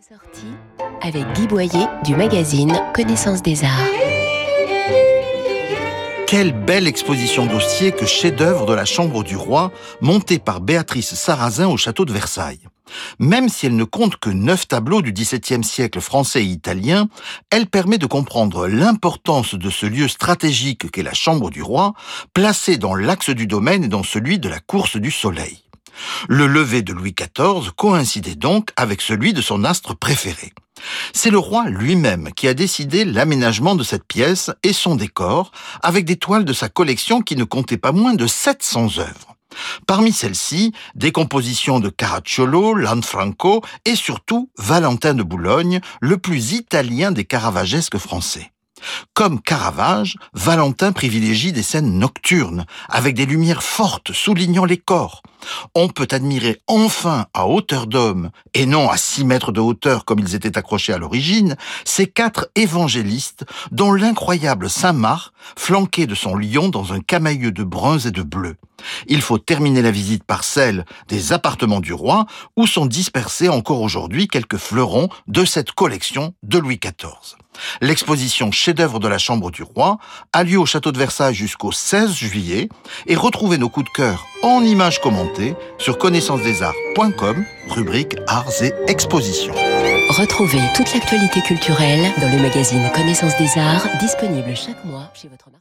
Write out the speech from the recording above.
Sortie avec Guy Boyer du magazine Connaissance des Arts. Quelle belle exposition dossier que chef-d'œuvre de la Chambre du Roi, montée par Béatrice Sarrazin au château de Versailles. Même si elle ne compte que neuf tableaux du XVIIe siècle français et italien, elle permet de comprendre l'importance de ce lieu stratégique qu'est la Chambre du Roi, placé dans l'axe du domaine et dans celui de la course du Soleil. Le lever de Louis XIV coïncidait donc avec celui de son astre préféré. C'est le roi lui-même qui a décidé l'aménagement de cette pièce et son décor, avec des toiles de sa collection qui ne comptaient pas moins de 700 œuvres. Parmi celles-ci, des compositions de Caracciolo, Lanfranco et surtout Valentin de Boulogne, le plus italien des caravagesques français. Comme Caravage, Valentin privilégie des scènes nocturnes, avec des lumières fortes soulignant les corps. On peut admirer enfin à hauteur d'homme, et non à six mètres de hauteur comme ils étaient accrochés à l'origine, ces quatre évangélistes dont l'incroyable Saint-Marc, flanqué de son lion dans un camailleux de bruns et de bleus. Il faut terminer la visite par celle des appartements du roi, où sont dispersés encore aujourd'hui quelques fleurons de cette collection de Louis XIV. L'exposition chef-d'œuvre de la Chambre du Roi a lieu au château de Versailles jusqu'au 16 juillet et retrouvez nos coups de cœur en images commentées sur connaissancesdesarts.com, rubrique Arts et Expositions. Retrouvez toute l'actualité culturelle dans le magazine Connaissance des Arts, disponible chaque mois chez votre marché.